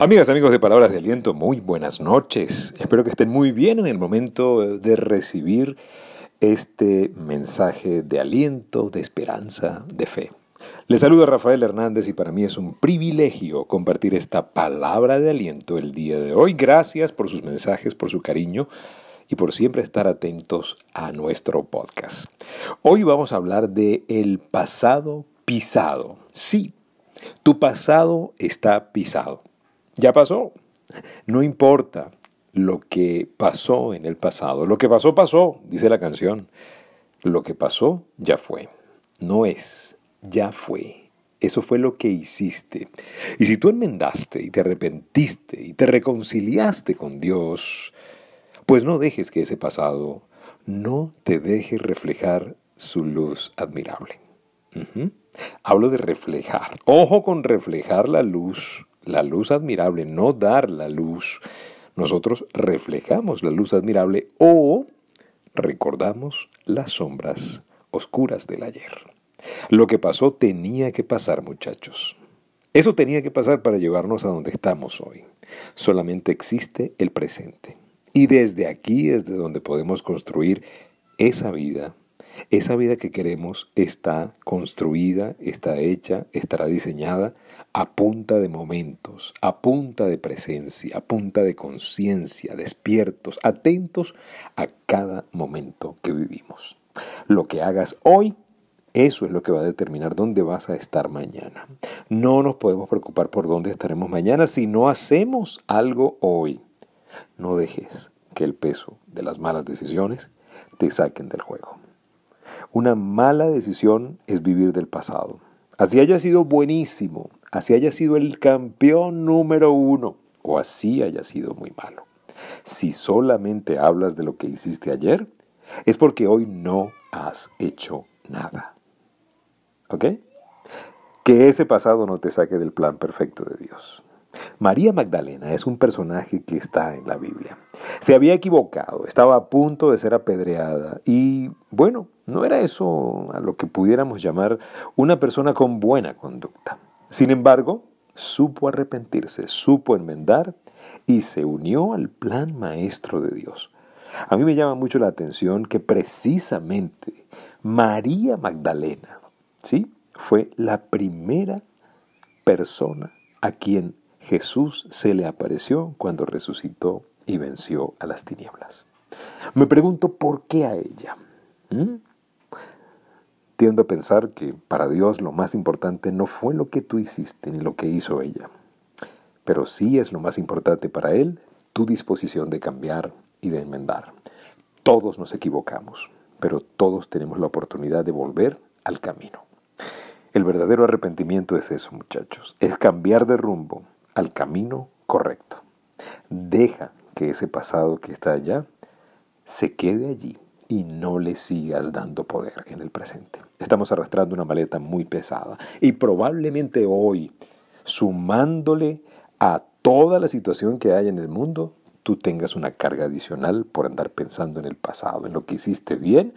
Amigas, amigos de Palabras de Aliento, muy buenas noches. Espero que estén muy bien en el momento de recibir este mensaje de aliento, de esperanza, de fe. Les saluda Rafael Hernández y para mí es un privilegio compartir esta palabra de aliento el día de hoy. Gracias por sus mensajes, por su cariño y por siempre estar atentos a nuestro podcast. Hoy vamos a hablar de el pasado pisado. Sí, tu pasado está pisado. Ya pasó. No importa lo que pasó en el pasado. Lo que pasó, pasó, dice la canción. Lo que pasó, ya fue. No es, ya fue. Eso fue lo que hiciste. Y si tú enmendaste y te arrepentiste y te reconciliaste con Dios, pues no dejes que ese pasado no te deje reflejar su luz admirable. Hablo de reflejar. Ojo con reflejar la luz la luz admirable, no dar la luz. Nosotros reflejamos la luz admirable o recordamos las sombras oscuras del ayer. Lo que pasó tenía que pasar, muchachos. Eso tenía que pasar para llevarnos a donde estamos hoy. Solamente existe el presente. Y desde aquí es de donde podemos construir esa vida. Esa vida que queremos está construida, está hecha, estará diseñada a punta de momentos, a punta de presencia, a punta de conciencia, despiertos, atentos a cada momento que vivimos. Lo que hagas hoy, eso es lo que va a determinar dónde vas a estar mañana. No nos podemos preocupar por dónde estaremos mañana si no hacemos algo hoy. No dejes que el peso de las malas decisiones te saquen del juego. Una mala decisión es vivir del pasado. Así haya sido buenísimo, así haya sido el campeón número uno o así haya sido muy malo. Si solamente hablas de lo que hiciste ayer, es porque hoy no has hecho nada. ¿Ok? Que ese pasado no te saque del plan perfecto de Dios. María Magdalena es un personaje que está en la Biblia. Se había equivocado, estaba a punto de ser apedreada y bueno, no era eso a lo que pudiéramos llamar una persona con buena conducta. Sin embargo, supo arrepentirse, supo enmendar y se unió al plan maestro de Dios. A mí me llama mucho la atención que precisamente María Magdalena, ¿sí? Fue la primera persona a quien Jesús se le apareció cuando resucitó y venció a las tinieblas. Me pregunto por qué a ella. Tiendo a pensar que para Dios lo más importante no fue lo que tú hiciste ni lo que hizo ella, pero sí es lo más importante para Él tu disposición de cambiar y de enmendar. Todos nos equivocamos, pero todos tenemos la oportunidad de volver al camino. El verdadero arrepentimiento es eso, muchachos, es cambiar de rumbo al camino correcto. Deja que ese pasado que está allá se quede allí y no le sigas dando poder en el presente. Estamos arrastrando una maleta muy pesada y probablemente hoy, sumándole a toda la situación que hay en el mundo, tú tengas una carga adicional por andar pensando en el pasado, en lo que hiciste bien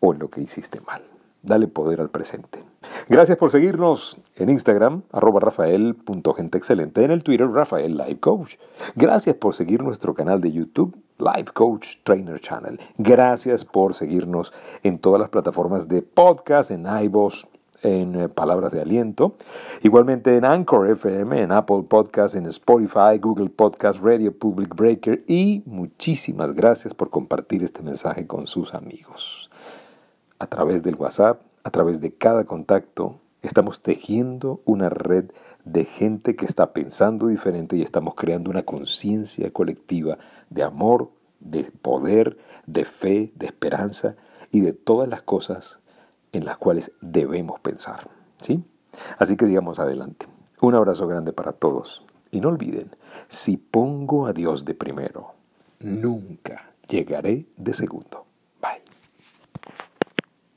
o en lo que hiciste mal. Dale poder al presente. Gracias por seguirnos en Instagram, arroba rafael.genteexcelente, en el Twitter, Rafael Life Coach. Gracias por seguir nuestro canal de YouTube, Life Coach Trainer Channel. Gracias por seguirnos en todas las plataformas de podcast, en iVoox, en eh, Palabras de Aliento. Igualmente en Anchor FM, en Apple Podcast, en Spotify, Google Podcast, Radio Public Breaker. Y muchísimas gracias por compartir este mensaje con sus amigos. A través del WhatsApp, a través de cada contacto, estamos tejiendo una red de gente que está pensando diferente y estamos creando una conciencia colectiva de amor, de poder, de fe, de esperanza y de todas las cosas en las cuales debemos pensar. ¿sí? Así que sigamos adelante. Un abrazo grande para todos. Y no olviden, si pongo a Dios de primero, nunca llegaré de segundo.